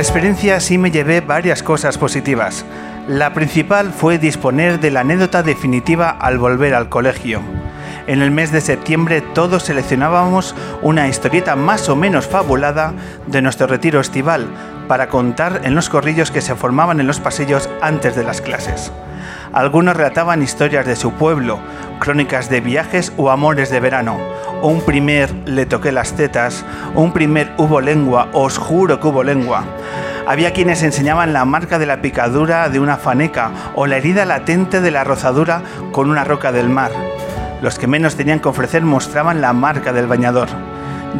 La experiencia sí me llevé varias cosas positivas. La principal fue disponer de la anécdota definitiva al volver al colegio. En el mes de septiembre todos seleccionábamos una historieta más o menos fabulada de nuestro retiro estival para contar en los corrillos que se formaban en los pasillos antes de las clases. Algunos relataban historias de su pueblo, crónicas de viajes o amores de verano. Un primer le toqué las tetas, un primer hubo lengua, os juro que hubo lengua. Había quienes enseñaban la marca de la picadura de una faneca o la herida latente de la rozadura con una roca del mar. Los que menos tenían que ofrecer mostraban la marca del bañador.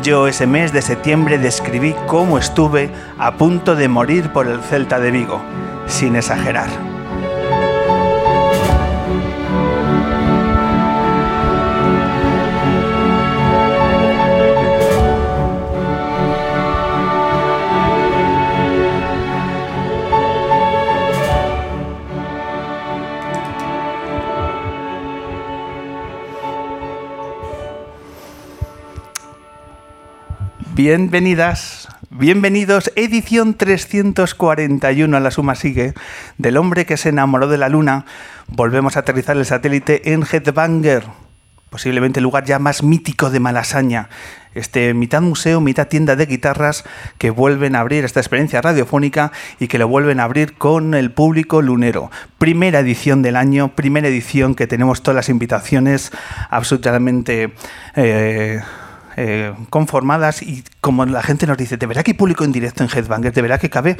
Yo ese mes de septiembre describí cómo estuve a punto de morir por el Celta de Vigo, sin exagerar. Bienvenidas, bienvenidos, edición 341 a la suma sigue, del hombre que se enamoró de la luna. Volvemos a aterrizar el satélite en Headbanger, posiblemente el lugar ya más mítico de Malasaña. Este mitad museo, mitad tienda de guitarras que vuelven a abrir esta experiencia radiofónica y que lo vuelven a abrir con el público lunero. Primera edición del año, primera edición que tenemos todas las invitaciones absolutamente... Eh, eh, conformadas y como la gente nos dice, ¿de verdad que hay público en directo en Headbanger? ¿De verdad que cabe?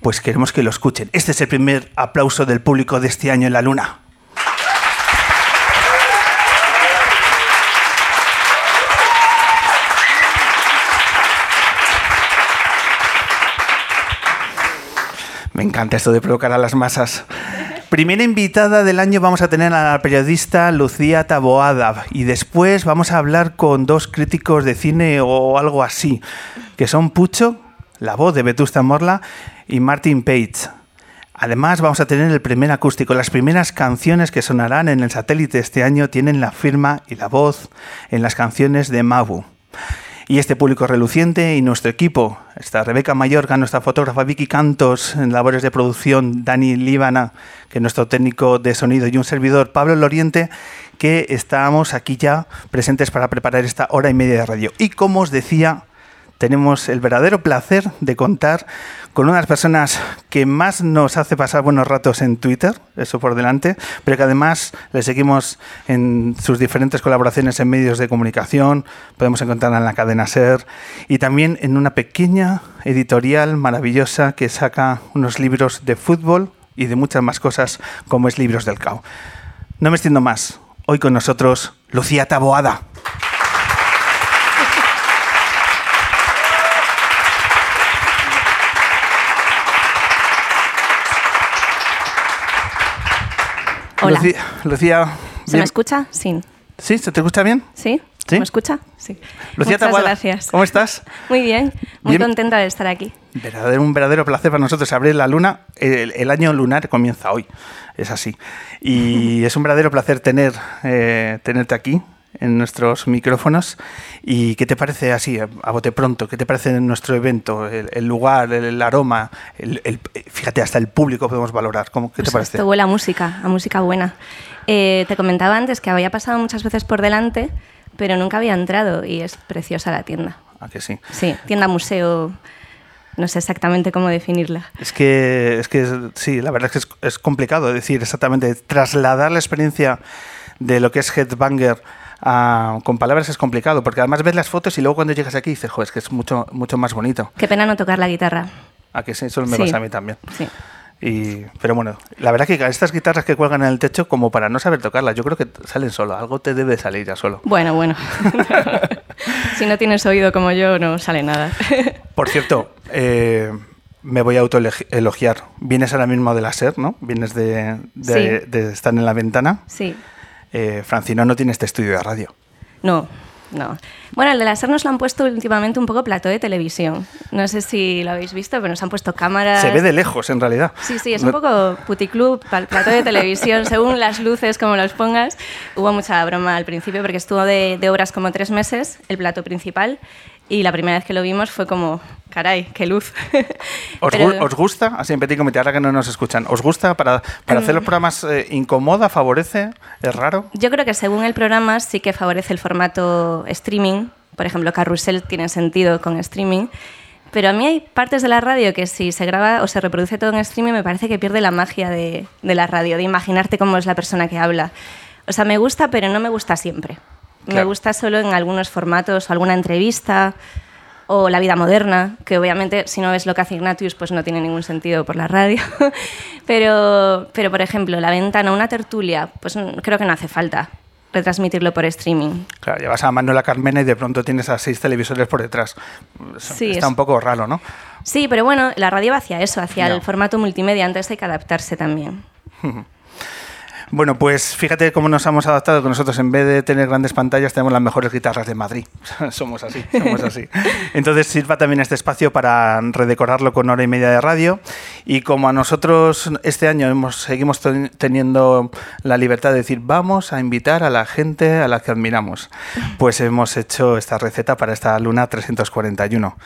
Pues queremos que lo escuchen. Este es el primer aplauso del público de este año en la Luna. Me encanta esto de provocar a las masas. Primera invitada del año vamos a tener a la periodista Lucía Taboada y después vamos a hablar con dos críticos de cine o algo así, que son Pucho, la voz de Vetusta Morla, y Martin Page. Además vamos a tener el primer acústico. Las primeras canciones que sonarán en el satélite este año tienen la firma y la voz en las canciones de Mabu y este público reluciente y nuestro equipo. Está Rebeca Mayorga, nuestra fotógrafa Vicky Cantos, en labores de producción Dani Líbana, que es nuestro técnico de sonido, y un servidor Pablo Loriente, que estamos aquí ya presentes para preparar esta hora y media de radio. Y como os decía, tenemos el verdadero placer de contar con unas personas que más nos hace pasar buenos ratos en Twitter, eso por delante, pero que además le seguimos en sus diferentes colaboraciones en medios de comunicación, podemos encontrarla en la cadena SER y también en una pequeña editorial maravillosa que saca unos libros de fútbol y de muchas más cosas como es Libros del Cao. No me extiendo más. Hoy con nosotros Lucía Taboada. Hola. Lucía, ¿Se me escucha? Sí. ¿Sí? ¿Se te escucha bien? ¿Sí? ¿Sí? ¿Me escucha? Sí. Lucía Muchas gracias. ¿cómo estás? Muy bien, muy Bien. contenta de estar aquí. Verdadero, un verdadero placer para nosotros abrir la luna. El, el año lunar comienza hoy, es así. Y es un verdadero placer tener, eh, tenerte aquí en nuestros micrófonos. ¿Y qué te parece así, a, bote pronto? ¿Qué te parece nuestro evento? El, el lugar, el, el aroma, el, fíjate, hasta el público podemos valorar. ¿Cómo, ¿Qué te Pues parece? Esto huele a música, a música buena. Eh, te comentaba antes que había pasado muchas veces por delante, pero nunca había entrado y es preciosa la tienda. ¿A que sí? Sí, tienda museo No sé exactamente cómo definirla. Es que, es que sí, la verdad es que es, es complicado decir exactamente, trasladar la experiencia de lo que es Headbanger a- con palabras es complicado, porque además ves las fotos y luego cuando llegas aquí dices, joder, es que es mucho, mucho más bonito. Qué pena no tocar la guitarra. A que sí, eso me Sí. pasa a mí también. Sí. Y, pero bueno, la verdad que estas guitarras que cuelgan en el techo, como para no saber tocarlas, yo creo que salen solo. Algo te debe salir ya solo. Bueno, bueno. si no tienes oído como yo, no sale nada. Por cierto, eh, me voy a autoelogiar. Vienes ahora mismo de la SER, ¿no? Vienes de, de- Sí. de estar en la ventana. sí. Eh, Francino no tiene este estudio de radio. No, no. Bueno, el de la SER nos lo han puesto últimamente un poco plató de televisión. No sé si lo habéis visto, pero nos han puesto cámaras. Se ve de lejos, en realidad. Sí, sí, es un poco puticlub, plató de televisión, según las luces, como los pongas. Hubo mucha broma al principio porque estuvo de, de obras como tres meses, el plato principal, y la primera vez que lo vimos fue como, caray, qué luz. ¿Os, Pero- os gusta? Así en petit comité, ahora que no nos escuchan. ¿Os gusta para, para hacer los programas? eh, ¿Incomoda? ¿Favorece? ¿Es raro? Yo creo que según el programa sí que favorece el formato streaming. Por ejemplo, Carrusel tiene sentido con streaming. Pero a mí hay partes de la radio que si se graba o se reproduce todo en streaming me parece que pierde la magia de, de la radio, de imaginarte cómo es la persona que habla. O sea, me gusta, pero no me gusta siempre. Me Claro. gusta solo en algunos formatos o alguna entrevista o la vida moderna, que obviamente si no ves lo que hace Ignatius pues no tiene ningún sentido por la radio. pero, pero por ejemplo, la ventana, una tertulia, pues creo que no hace falta retransmitirlo por streaming. Claro, llevas a Manuela Carmena y de pronto tienes a seis televisores por detrás. Sí, Está es- un poco raro, ¿no? Sí, pero bueno, la radio va hacia eso, hacia Ya. el formato multimedia, antes hay que adaptarse también. Bueno, pues fíjate cómo nos hemos adaptado, que nosotros en vez de tener grandes pantallas tenemos las mejores guitarras de Madrid. somos así, somos así. Entonces sirva también este espacio para redecorarlo con hora y media de radio. Y como a nosotros este año seguimos ten- teniendo la libertad de decir, vamos a invitar a la gente a la que admiramos, pues hemos hecho esta receta para esta Luna 341.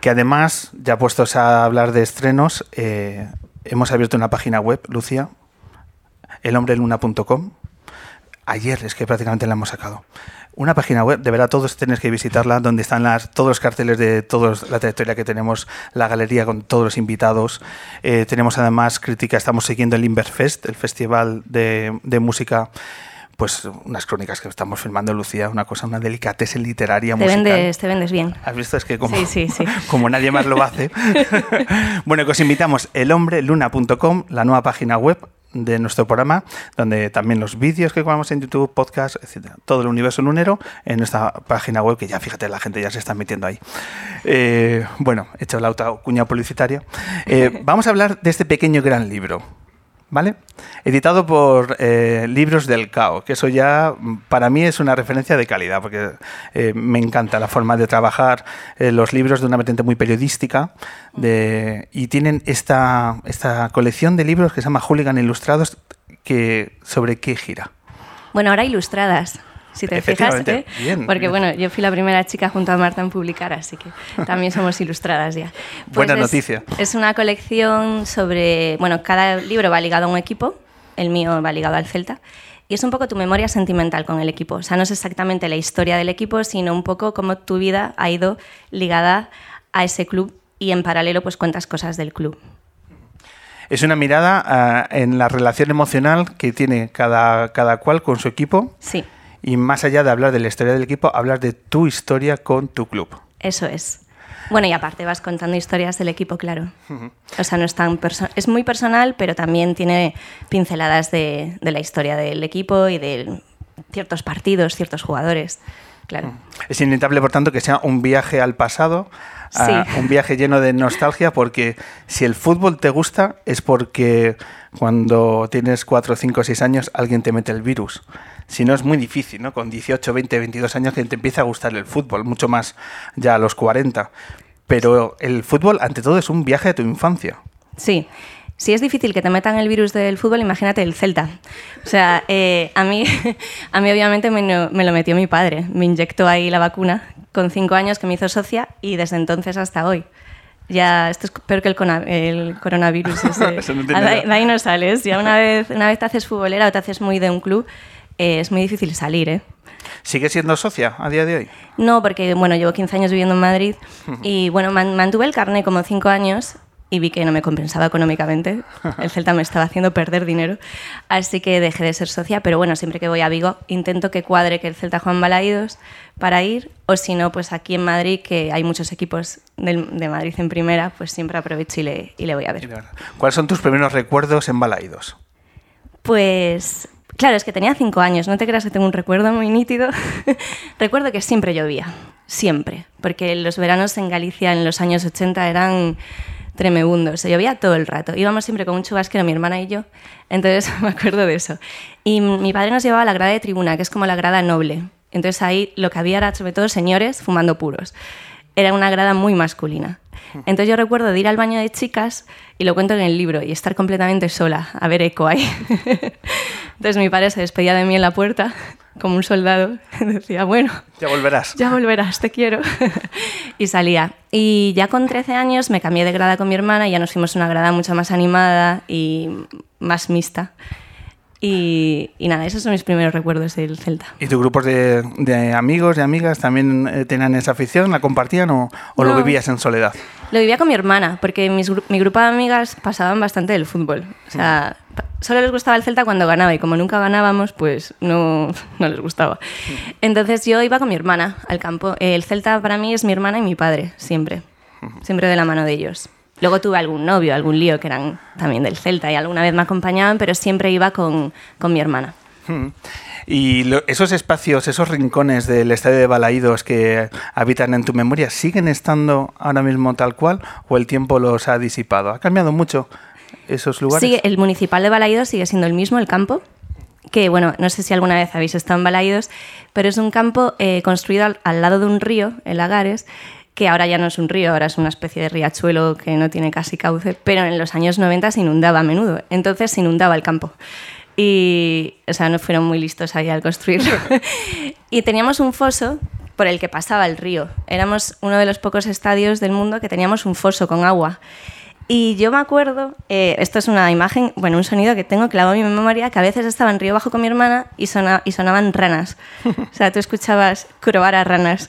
Que además, ya puestos a hablar de estrenos, eh, hemos abierto una página web, Lucía, elhombreluna.com. Ayer es que prácticamente la hemos sacado. Una página web, de verdad todos tenéis que visitarla, donde están las, todos los carteles de toda la trayectoria que tenemos, la galería con todos los invitados. Eh, tenemos además crítica, estamos siguiendo el Inverfest, el festival de, de música, pues unas crónicas que estamos filmando, Lucía, una cosa, una delicatessen literaria Te musical. vendes, te vendes bien. ¿Has visto? Es que como, Sí, sí, sí. como nadie más lo hace. bueno, que os invitamos elhombreluna.com, la nueva página web de nuestro programa, donde también los vídeos que grabamos en YouTube, podcast, etcétera, todo el universo lunero en nuestra página web, que ya fíjate, la gente ya se está metiendo ahí. Eh, bueno, he hecho la cuña publicitaria. Eh, vamos a hablar de este pequeño gran libro. ¿Vale? Editado por eh, Libros del Cao, que eso ya para mí es una referencia de calidad, porque eh, me encanta la forma de trabajar eh, los libros de una vertiente muy periodística y tienen esta, esta colección de libros que se llama Hooligan Ilustrados, que ¿sobre qué gira? Bueno, ahora ilustradas, si te fijas. ¿eh? bien. Porque bueno, yo fui la primera chica junto a Marta en publicar, así que también somos ilustradas ya. Pues Buena es- noticia. Es una colección sobre, bueno, cada libro va ligado a un equipo, el mío va ligado al Celta. Y es un poco tu memoria sentimental con el equipo. O sea, no es exactamente la historia del equipo, sino un poco cómo tu vida ha ido ligada a ese club y en paralelo pues cuentas cosas del club. Es una mirada ah, en la relación emocional que tiene cada, cada cual con su equipo Sí, y más allá de hablar de la historia del equipo, hablar de tu historia con tu club. eso es. Bueno, y aparte vas contando historias del equipo, claro. O sea, no es tan es muy personal, pero también tiene pinceladas de, de la historia del equipo y de ciertos partidos, ciertos jugadores. Claro. Es inevitable, por tanto, que sea un viaje al pasado, a- Sí. un viaje lleno de nostalgia, porque si el fútbol te gusta es porque cuando tienes 4, 5, 6 años alguien te mete el virus. Si no, es muy difícil, ¿no? Con 18, 20, 22 años que te empieza a gustar el fútbol, mucho más ya a los 40. Pero el fútbol, ante todo, es un viaje de tu infancia. Sí. Si es difícil que te metan el virus del fútbol, imagínate el Celta. O sea, eh, a, mí, a mí obviamente me, me lo metió mi padre. Me inyectó ahí la vacuna con cinco años que me hizo socia y desde entonces hasta hoy. Ya, esto es peor que el, cona- el coronavirus. ese. Eso no Ah, tiene de, ahí- nada. de ahí no sales. Ya una vez, una vez te haces futbolera o te haces muy de un club, eh, es muy difícil salir, ¿eh? ¿Sigue siendo socia a día de hoy? No, porque bueno, llevo 15 años viviendo en Madrid y bueno, man- mantuve el carnet como 5 años y vi que no me compensaba económicamente. El Celta me estaba haciendo perder dinero, así que dejé de ser socia, pero bueno, siempre que voy a Vigo intento que cuadre que el Celta juega en Balaídos para ir, o si no, pues aquí en Madrid, que hay muchos equipos del- de Madrid en primera, pues siempre aprovecho y le, y le voy a ver. ¿Cuáles son tus primeros recuerdos en Balaídos? Pues claro, es que tenía cinco años, no te creas que tengo un recuerdo muy nítido. Recuerdo que siempre llovía, siempre, porque los veranos en Galicia en los años 80 eran tremebundos, se llovía todo el rato. Íbamos siempre con un chubasquero, mi hermana y yo, entonces me acuerdo de eso. Y mi padre nos llevaba a la grada de tribuna, que es como la grada noble. Entonces ahí lo que había era sobre todo señores fumando puros. Era una grada muy masculina. Entonces yo recuerdo de ir al baño de chicas, y lo cuento en el libro, y estar completamente sola, a ver eco ahí. Entonces mi padre se despedía de mí en la puerta, como un soldado, decía, bueno, Ya volverás. ya volverás, te quiero. y salía. Y ya con 13 años me cambié de grada con mi hermana y ya nos fuimos a una grada mucho más animada y más mixta. Y, y nada, esos son mis primeros recuerdos del Celta. ¿Y tus grupos de, de amigos y amigas también eh, tenían esa afición? ¿La compartían o, o lo No. vivías en soledad? Lo vivía con mi hermana, porque mis mi grupo de amigas pasaban bastante del fútbol. O sea, pa- solo les gustaba el Celta cuando ganaba y como nunca ganábamos, pues no, no les gustaba. Entonces yo iba con mi hermana al campo. El Celta para mí es mi hermana y mi padre, siempre. Siempre de la mano de ellos. Luego tuve algún novio, algún lío que eran también del Celta y alguna vez me acompañaban, pero siempre iba con, con mi hermana. Mm. Y lo- esos espacios, esos rincones del estadio de Balaídos que habitan en tu memoria, ¿siguen estando ahora mismo tal cual o el tiempo los ha disipado? ¿Ha cambiado mucho esos lugares? Sigue, el municipal de Balaídos sigue siendo el mismo, el campo. Que bueno, no sé si alguna vez habéis estado en Balaídos, pero es un campo eh, construido al, al lado de un río, el Lagares, que ahora ya no es un río, ahora es una especie de riachuelo que no tiene casi cauce, pero en los años 90 se inundaba a menudo. Entonces se inundaba el campo. Y, o sea, no fueron muy listos ahí al construirlo. y teníamos un foso por el que pasaba el río. Éramos uno de los pocos estadios del mundo que teníamos un foso con agua. Y yo me acuerdo, eh, esto es una imagen, bueno, un sonido que tengo clavado en mi memoria, que a veces estaba en Río Bajo con mi hermana y, sona- y sonaban ranas. O sea, tú escuchabas croar a ranas.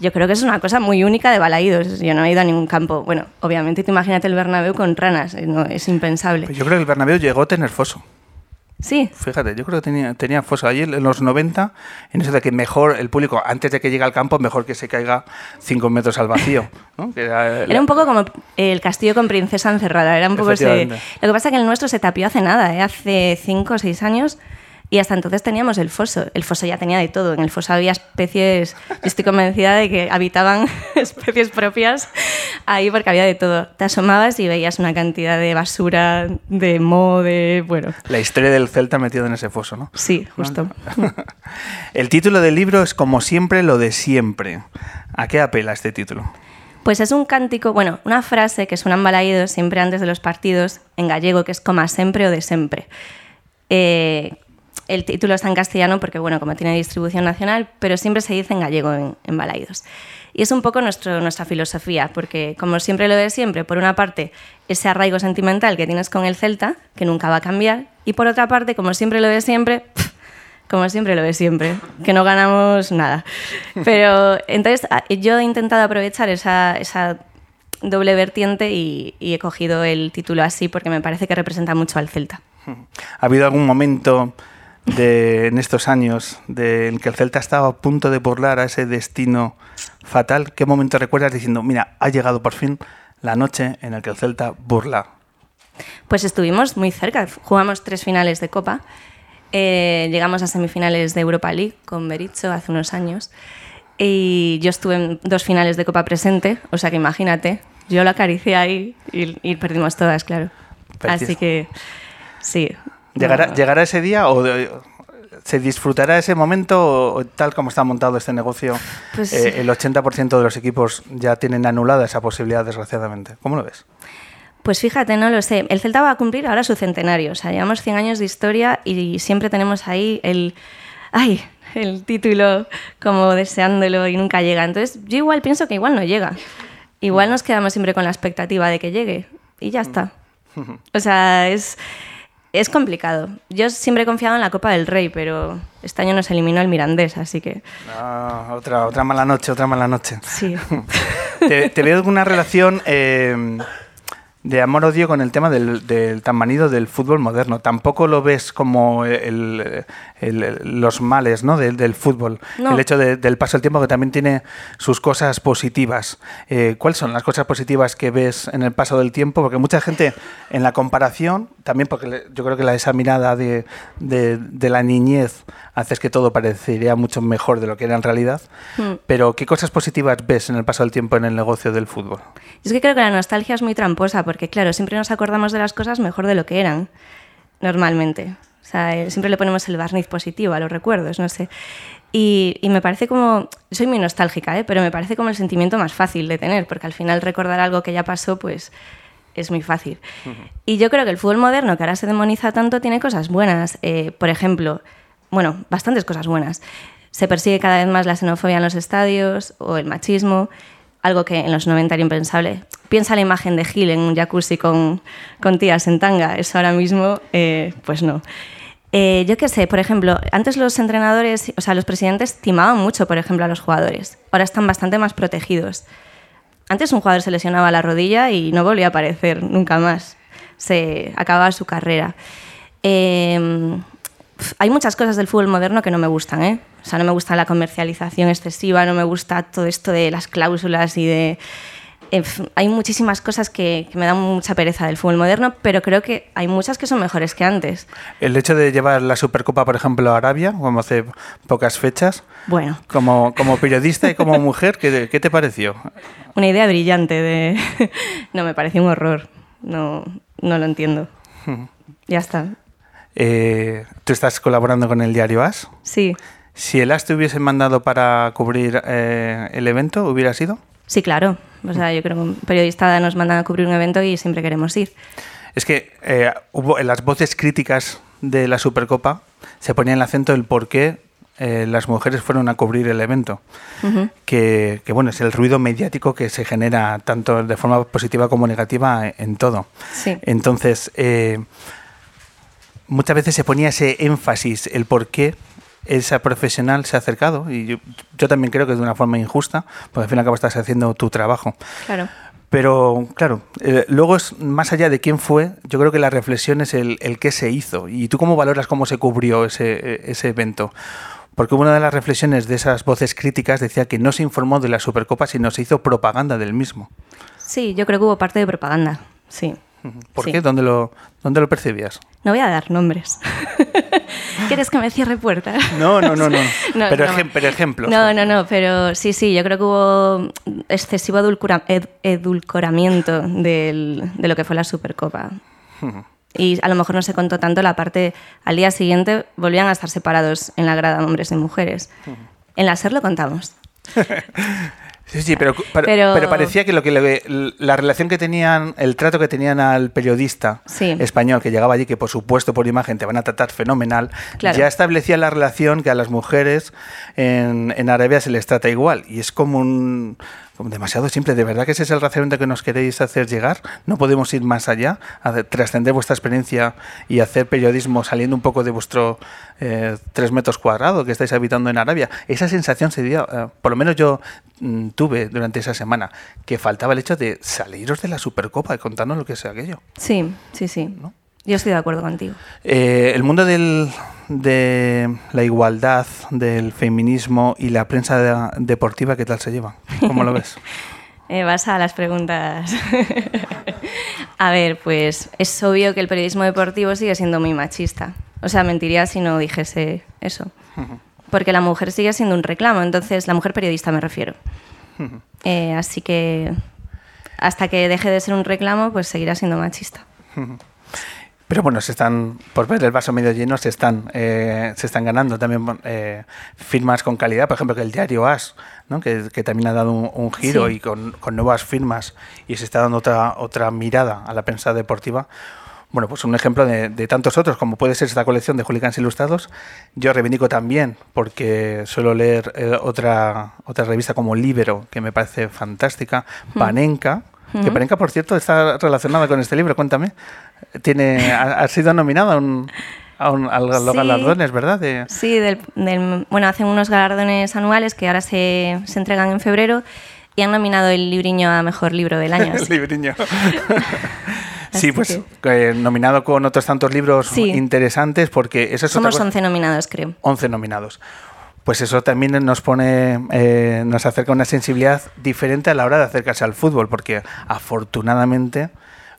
Yo creo que es una cosa muy única de Balaídos. Yo no he ido a ningún campo. Bueno, obviamente, tú imagínate el Bernabéu con ranas, eh, no, es impensable. Pues yo creo que el Bernabéu llegó a tener foso. Sí, Fíjate, yo creo que tenía, tenía foso. Allí en los 90, en eso de que mejor el público, antes de que llegue al campo, mejor que se caiga 5 metros al vacío. ¿no? Que era, Era un poco como el castillo con princesa encerrada. Era un poco ese... Lo que pasa es que el nuestro se tapió hace nada, ¿eh? hace cinco o seis años. Y hasta entonces teníamos el foso. El foso ya tenía de todo. En el foso había especies. Yo estoy convencida de que habitaban especies propias ahí porque había de todo. Te asomabas y veías una cantidad de basura, de moho, de. Bueno, La historia del Celta metido en ese foso, ¿no? sí, justo. El título del libro es Como siempre, lo de siempre. ¿A qué apela este título? Pues es un cántico, bueno, una frase que suena en Balaídos siempre antes de los partidos en gallego, que es como sempre o de sempre. Eh, el título está en castellano porque, bueno, como tiene distribución nacional, pero siempre se dice en gallego en, en Balaídos. Y es un poco nuestra filosofía, porque como siempre lo de siempre, por una parte, ese arraigo sentimental que tienes con el Celta, que nunca va a cambiar, y por otra parte, como siempre lo de siempre, como siempre lo de siempre, que no ganamos nada. Pero entonces a- yo he intentado aprovechar esa, esa doble vertiente y, y he cogido el título así porque me parece que representa mucho al Celta. ¿Ha habido algún momento de, en estos años de, en que el Celta estaba a punto de burlar a ese destino fatal? ¿Qué momento recuerdas diciendo, mira, ha llegado por fin la noche en la que el Celta burla? Pues estuvimos muy cerca, jugamos tres finales de Copa, eh, llegamos a semifinales de Europa League con Berizzo hace unos años y yo estuve en dos finales de Copa presente, o sea que imagínate, yo lo acaricié ahí y, y perdimos todas, claro. Perdiste. Así que sí. ¿Llegará, No. ¿llegará ese día o de- se disfrutará ese momento o, o tal como está montado este negocio? Pues- eh, el 80% de los equipos ya tienen anulada esa posibilidad, desgraciadamente. ¿Cómo lo ves? Pues fíjate, no lo sé. El Celta va a cumplir ahora su centenario. O sea, llevamos 100 años de historia y siempre tenemos ahí el. ¡Ay! El título como deseándolo y nunca llega. Entonces, yo igual pienso que igual no llega. Igual nos quedamos siempre con la expectativa de que llegue y ya está. O sea, es. Es complicado. Yo siempre he confiado en la Copa del Rey, pero este año nos eliminó el Mirandés, así que Ah, otra, otra mala noche, otra mala noche. sí. ¿Te, te veo alguna relación eh, de amor-odio con el tema del, del tan manido del fútbol moderno? Tampoco lo ves como el- el- los males ¿no? del, del fútbol. No. El hecho de- del paso del tiempo que también tiene sus cosas positivas. Eh, ¿Cuáles son las cosas positivas que ves en el paso del tiempo? Porque mucha gente en la comparación, también porque yo creo que la, esa mirada de, de- de la niñez hace que todo parecería mucho mejor de lo que era en realidad. Hmm. Pero ¿qué cosas positivas ves en el paso del tiempo en el negocio del fútbol? Es que creo que la nostalgia es muy tramposa, porque claro, siempre nos acordamos de las cosas mejor de lo que eran, normalmente. O sea, eh, siempre le ponemos el barniz positivo a los recuerdos, no sé. Y, y me parece como, soy muy nostálgica, ¿eh? pero me parece como el sentimiento más fácil de tener, porque al final recordar algo que ya pasó, pues es muy fácil. Y yo creo que el fútbol moderno, que ahora se demoniza tanto, tiene cosas buenas. Eh, por ejemplo, bueno, bastantes cosas buenas. Se persigue cada vez más la xenofobia en los estadios o el machismo, algo que en los 90 era impensable. Piensa la imagen de Gil en un jacuzzi con, con tías en tanga, eso ahora mismo, eh, pues no. Eh, yo qué sé, por ejemplo, antes los entrenadores, o sea, los presidentes timaban mucho, por ejemplo, a los jugadores. Ahora están bastante más protegidos. Antes un jugador se lesionaba la rodilla y no volvía a aparecer nunca más. Se acababa su carrera. Pf, hay muchas cosas del fútbol moderno que no me gustan, ¿eh? O sea, no me gusta la comercialización excesiva, no me gusta todo esto de las cláusulas y de... eh, hay muchísimas cosas que, que me dan mucha pereza del fútbol moderno, pero creo que hay muchas que son mejores que antes. El hecho de llevar la Supercopa, por ejemplo, a Arabia, como hace pocas fechas, Bueno, como, como periodista y como mujer, ¿qué, qué te pareció? una idea brillante de... no, me parece un horror. No, no lo entiendo. Ya está. Eh, Tú estás colaborando con el diario AS. Sí, Si el AS te hubiese mandado para cubrir eh, el evento, ¿hubiera sido? sí, claro. O sea, yo creo que un periodista nos manda a cubrir un evento y siempre queremos ir. Es que eh, hubo en las voces críticas de la Supercopa se ponía el acento el por qué eh, las mujeres fueron a cubrir el evento. Que, que, bueno, es el ruido mediático que se genera tanto de forma positiva como negativa en, en todo. Sí. Entonces, eh, muchas veces se ponía ese énfasis, el por qué esa profesional se ha acercado, y yo, yo también creo que de una forma injusta, porque al fin y al cabo estás haciendo tu trabajo. Claro. Pero claro, eh, luego es más allá de quién fue, yo creo que la reflexión es el, el qué se hizo. ¿Y tú cómo valoras cómo se cubrió ese, ese evento? Porque una de las reflexiones de esas voces críticas decía que no se informó de la Supercopa, sino se hizo propaganda del mismo. Sí, yo creo que hubo parte de propaganda. Sí. ¿Por Sí. qué? ¿Dónde lo, ¿Dónde lo percibías? No voy a dar nombres. ¿Quieres que me cierre puertas? No, no, no, no. No, pero, ejem- pero ejemplos. No, no, no, pero sí, sí, yo creo que hubo excesivo ed- edulcoramiento del- de lo que fue la Supercopa. Y a lo mejor no se contó tanto la parte, al día siguiente volvían a estar separados en la grada hombres y mujeres. En la SER lo contamos. Sí, sí, pero, pero, Pero- pero parecía que lo que le- la relación que tenían, el trato que tenían al periodista Sí. español que llegaba allí, que por supuesto por imagen te van a tratar fenomenal, Claro. ya establecía la relación que a las mujeres en, en Arabia se les trata igual. Y es como un demasiado simple. ¿De verdad que ese es el razonamiento que nos queréis hacer llegar? ¿No podemos ir más allá? Trascender vuestra experiencia y hacer periodismo saliendo un poco de vuestro eh, tres metros cuadrados que estáis habitando en Arabia. Esa sensación se dio, eh, por lo menos yo mm, tuve durante esa semana, que faltaba el hecho de saliros de la Supercopa y contarnos lo que es aquello. Sí, sí, sí. Yo estoy de acuerdo contigo. Eh, el mundo del- de la igualdad, del feminismo y la prensa de- deportiva, ¿qué tal se lleva? ¿Cómo lo ves? Eh, vas a las preguntas. a ver, pues es obvio que el periodismo deportivo sigue siendo muy machista. O sea, mentiría si no dijese eso. Porque la mujer sigue siendo un reclamo, entonces la mujer periodista me refiero. Eh, así que hasta que deje de ser un reclamo, pues seguirá siendo machista. Pero bueno, se están, por ver el vaso medio lleno, se están, eh, se están ganando también eh, firmas con calidad. Por ejemplo, que el diario AS, ¿no? que, que también ha dado un, un giro Sí. y con, con nuevas firmas y se está dando otra, otra mirada a la prensa deportiva. Bueno, pues un ejemplo de, de tantos otros, como puede ser esta colección de Hooligans Ilustrados. Yo reivindico también, porque suelo leer eh, otra, otra revista como Libero, que me parece fantástica, Panenka, que Panenka, por cierto, está relacionada con este libro, cuéntame. Tiene, ha, ha sido nominado a, un, a, un- a los Sí. galardones, ¿verdad? De- Sí, del, del- bueno, hacen unos galardones anuales que ahora se, se entregan en febrero y han nominado el libriño a mejor libro del año. El libriño. sí, pues eh, nominado con otros tantos libros Sí. interesantes porque eso es otra Somos cosa- 11 nominados, creo. 11 nominados. Pues eso también nos pone, eh, nos acerca una sensibilidad diferente a la hora de acercarse al fútbol, porque afortunadamente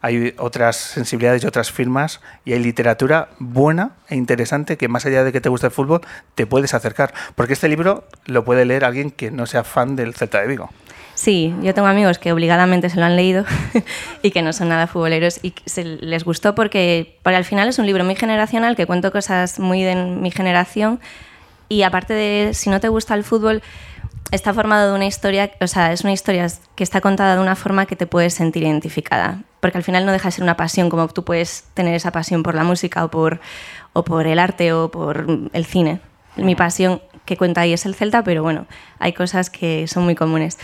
hay otras sensibilidades y otras firmas y hay literatura buena e interesante que más allá de que te guste el fútbol, te puedes acercar. Porque este libro lo puede leer alguien que no sea fan del Celta de Vigo. Sí, yo tengo amigos que obligadamente se lo han leído y que no son nada futboleros y se les gustó porque, porque al final es un libro muy generacional que cuento cosas muy de mi generación y aparte de si no te gusta el fútbol está formado de una historia, o sea, es una historia que está contada de una forma que te puedes sentir identificada, porque al final no deja de ser una pasión como tú puedes tener esa pasión por la música o por o por el arte o por el cine. Mi pasión que cuenta ahí es el Celta, pero bueno, hay cosas que son muy comunes.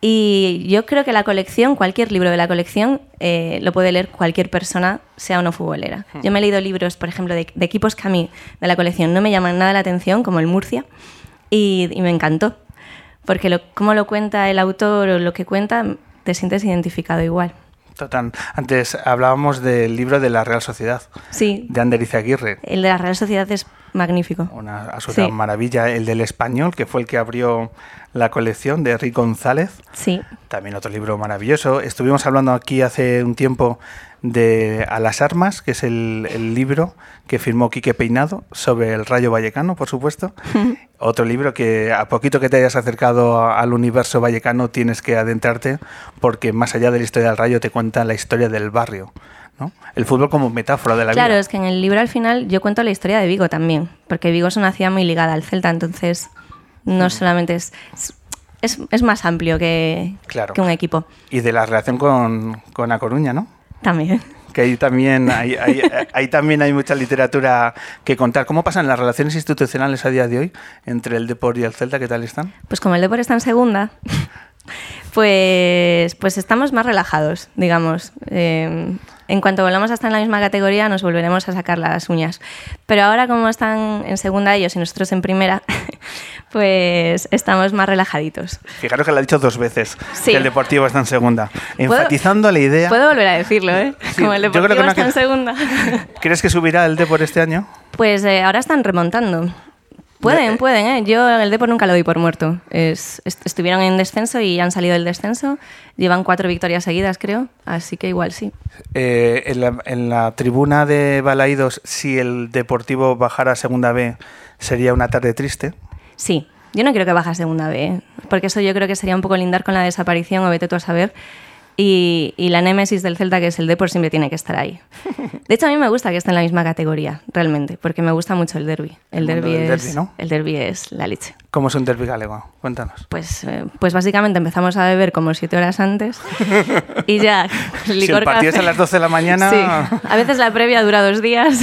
Y yo creo que la colección, cualquier libro de la colección, eh, lo puede leer cualquier persona, sea o no futbolera. Yo me he leído libros, por ejemplo, de, de equipos que a mí de la colección no me llaman nada la atención, como el Murcia, y, y me encantó. Porque lo, cómo lo cuenta el autor o lo que cuenta, te sientes identificado igual. Total. Antes hablábamos del libro de la Real Sociedad, Sí, de Ander Izaguirre. el de la Real Sociedad es magnífico. Una absoluta Sí. maravilla. El del español, que fue el que abrió la colección de Rick González. Sí, También otro libro maravilloso. Estuvimos hablando aquí hace un tiempo de A las Armas, que es el, el libro que firmó Quique Peinado sobre el Rayo Vallecano, por supuesto. otro libro que a poquito que te hayas acercado al universo vallecano tienes que adentrarte, porque más allá de la historia del Rayo te cuenta la historia del barrio. ¿No? El fútbol como metáfora de la claro, vida. es que en el libro al final yo cuento la historia de Vigo también, porque Vigo es una ciudad muy ligada al Celta, entonces no solamente es, es, es más amplio que, Claro. que un equipo. Y de la relación con, con A Coruña, ¿no? También. que ahí también hay, hay- ahí también hay mucha literatura que contar. ¿Cómo pasan las relaciones institucionales a día de hoy entre el Depor y el Celta? ¿Qué tal están? Pues como el Depor está en segunda, pues, pues estamos más relajados, digamos. Eh, en cuanto volvamos a estar en la misma categoría, nos volveremos a sacar las uñas. Pero ahora, como están en segunda ellos y nosotros en primera, pues estamos más relajaditos. Fijaros que lo ha dicho dos veces, Sí. que el Deportivo está en segunda. ¿Puedo- Enfatizando la idea. Puedo volver a decirlo, ¿eh? Sí, como el creo que Deportivo no está en segunda. ¿Crees que subirá el Depor este año? Pues eh, ahora están remontando. Pueden, pueden, ¿eh? Yo el Depor nunca lo doy por muerto. Es- est- estuvieron en descenso y han salido del descenso. Llevan cuatro victorias seguidas, creo. Así que igual sí. Eh, en, la, en la tribuna de Balaídos, si el Deportivo bajara a segunda B, sería una tarde triste. Sí. Yo no quiero que baje a segunda B, ¿eh? porque eso yo creo que sería un poco lindar con la desaparición o vete tú a saber. Y, y la némesis del Celta, que es el Depor, siempre tiene que estar ahí. De hecho, a mí me gusta que esté en la misma categoría, realmente, porque me gusta mucho el derby. El, derby, es, el derbi es la leche. ¿Cómo es un derbi galego? Cuéntanos. Pues, eh, pues básicamente empezamos a beber como siete horas antes y ya Si licor el partido es a las 12 de la mañana... Sí, a veces la previa dura dos días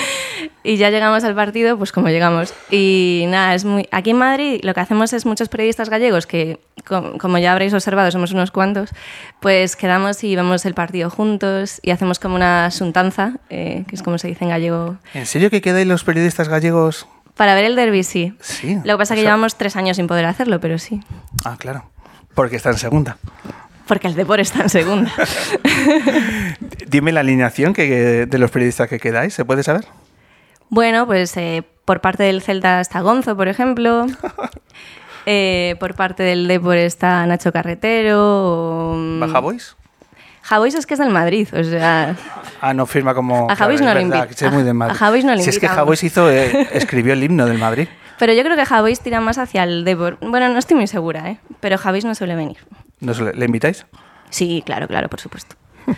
y ya llegamos al partido pues como llegamos. Y nada, es muy... Aquí en Madrid lo que hacemos es muchos periodistas gallegos que, com- como ya habréis observado, somos unos cuantos, pues quedamos y vemos el partido juntos y hacemos como una suntanza, eh, que es como se dice en gallego. ¿En serio que quedáis los periodistas gallegos? Para ver el derby, sí. Sí. Lo que pasa es que sea- llevamos tres años sin poder hacerlo, pero sí. Ah, claro. Porque está en segunda. Porque el Depor está en segunda. Dime la alineación que, de los periodistas que quedáis, ¿se puede saber? Bueno, pues eh, por parte del Celta está Gonzo, por ejemplo. Eh, por parte del Depor está Nacho Carretero. o, mm, ¿Baja Boys? Javois es que es del Madrid, o sea... Ah, no firma como. A Javois es no le invita- a- Javois no le Si es que. Javois hizo, eh, escribió el himno del Madrid. Pero yo creo que Javois tira más hacia el Depor. Bueno, no estoy muy segura, ¿eh? Pero Javois no suele venir. ¿No se le, ¿le invitáis? Sí, claro, claro, por supuesto.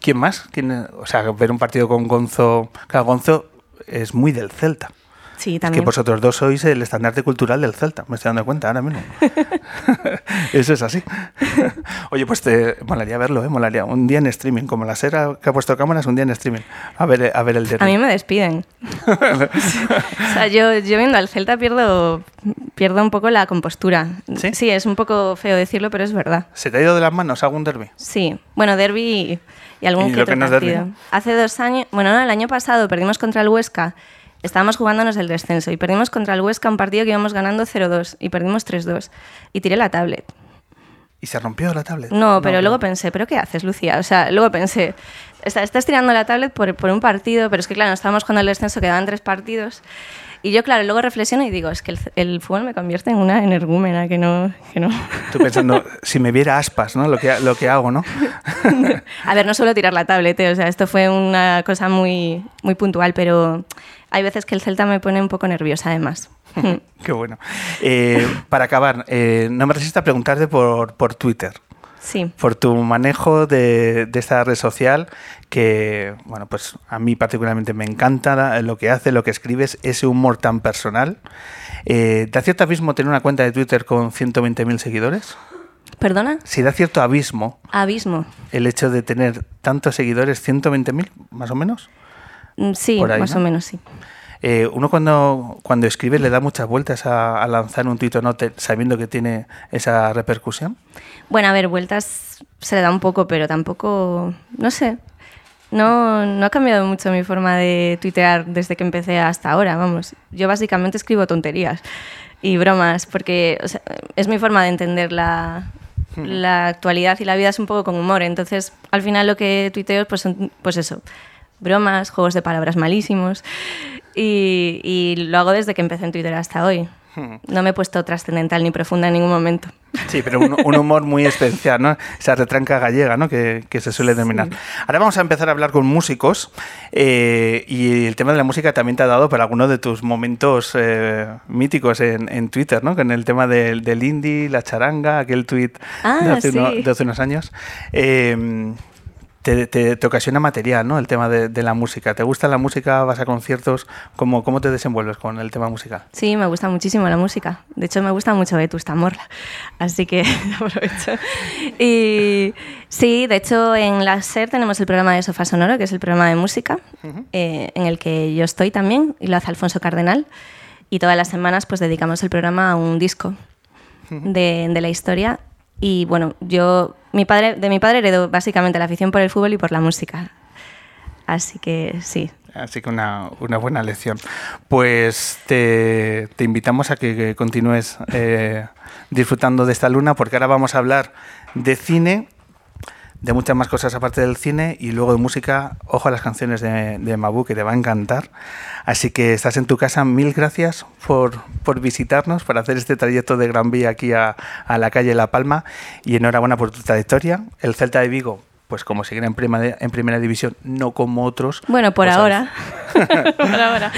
¿Quién más? ¿Quién, o sea, ver un partido con Gonzo. Claro, Gonzo es muy del Celta. Sí, Es también. que vosotros dos sois el estandarte cultural del Celta, me estoy dando cuenta ahora mismo. Eso es así. Oye, pues te molaría verlo, ¿eh? Molaría. Un día en streaming, como la sera que ha puesto cámaras, un día en streaming. A ver, a ver el derbi. A mí me despiden. o sea, yo, yo viendo al Celta pierdo, pierdo un poco la compostura. ¿Sí? es un poco feo decirlo, pero es verdad. ¿Se te ha ido de las manos algún derby? Sí. Bueno, derby y algún ¿Y que otro que no es partido. derbi? Hace dos años, bueno, no, el año pasado perdimos contra el Huesca. Estábamos jugándonos el descenso y perdimos contra el Huesca un partido que íbamos ganando 0-2 y perdimos 3-2. Y tiré la tablet. ¿Y se rompió la tablet? No, pero luego pensé, ¿pero qué haces, Lucía? O sea, luego pensé, está- estás tirando la tablet por, por un partido, pero es que, claro, estábamos jugando el descenso, quedaban tres partidos. Y yo, claro, luego reflexiono y digo, es que el, el fútbol me convierte en una energúmena, que no... Que no. Tú pensando, si me viera aspas, ¿no? Lo que, lo que hago, ¿no? A ver, no suelo tirar la tablet, ¿eh? o sea, esto fue una cosa muy, muy puntual, pero hay veces que el Celta me pone un poco nerviosa, además. Qué bueno. Eh, para acabar, eh, no me resisto a preguntarte por, por Twitter. Sí. por tu manejo de, de esta red social que, bueno, pues a mí particularmente me encanta lo que hace, lo que escribes, ese humor tan personal. Eh, ¿Da cierto abismo tener una cuenta de Twitter con 120.000 seguidores? ¿Perdona? Si da cierto abismo Abismo. el hecho de tener tantos seguidores, 120.000 más o menos. Mm, Sí, ahí, más ¿no? o menos, sí. Eh, uno cuando, cuando escribe le da muchas vueltas a, a lanzar un tuit o no te- sabiendo que tiene esa repercusión. Bueno, a ver, vueltas se le da un poco, pero tampoco, no sé. No, no ha cambiado mucho mi forma de tuitear desde que empecé hasta ahora, vamos. Yo básicamente escribo tonterías y bromas, porque o sea, es mi forma de entender la, la actualidad y la vida es un poco con humor. Entonces, al final lo que tuiteo pues son, pues eso, bromas, juegos de palabras malísimos. Y, y lo hago desde que empecé en Twitter hasta hoy. No me he puesto trascendental ni profunda en ningún momento. Sí, pero un, un humor muy especial, ¿no? Esa retranca gallega, ¿no? Que, que se suele denominar. Ahora vamos a empezar a hablar con músicos eh, y el tema de la música también te ha dado para algunos de tus momentos eh, míticos en, en Twitter, ¿no? Con el tema del, del indie, la charanga, aquel tuit Ah, de, hace uno- sí. de hace unos años. Eh, te, te- te ocasiona material, ¿no? El tema de, de la música. ¿Te gusta la música? ¿Vas a conciertos? ¿Cómo, ¿Cómo te desenvuelves con el tema musical? Sí, me gusta muchísimo la música. De hecho, me gusta mucho Vetusta Morla. Así que aprovecho. Y sí, de hecho, en la SER tenemos el programa de Sofá Sonoro, que es el programa de música, eh, en el que yo estoy también, y lo hace Alfonso Cardenal. Y todas las semanas pues dedicamos el programa a un disco de, de la historia. Y bueno, yo, mi padre, de mi padre heredó básicamente la afición por el fútbol y por la música. Así que sí, Así que una, una buena lección. Pues te, te invitamos a que, que continúes eh, disfrutando de esta luna, porque ahora vamos a hablar de cine, de muchas más cosas aparte del cine, y luego de música. Ojo a las canciones de, de Mabu, que te va a encantar. Así que estás en tu casa. Mil gracias por, por visitarnos, por hacer este trayecto de Gran Vía aquí a, a la calle La Palma, y enhorabuena por tu trayectoria. El Celta de Vigo. Pues como seguir en primera, en primera división, no como otros. Bueno, por pues ahora. por ahora.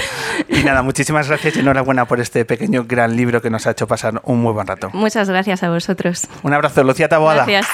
y nada, muchísimas gracias y enhorabuena por este pequeño gran libro que nos ha hecho pasar un muy buen rato. Muchas gracias a vosotros. Un abrazo, Lucía Taboada. Gracias.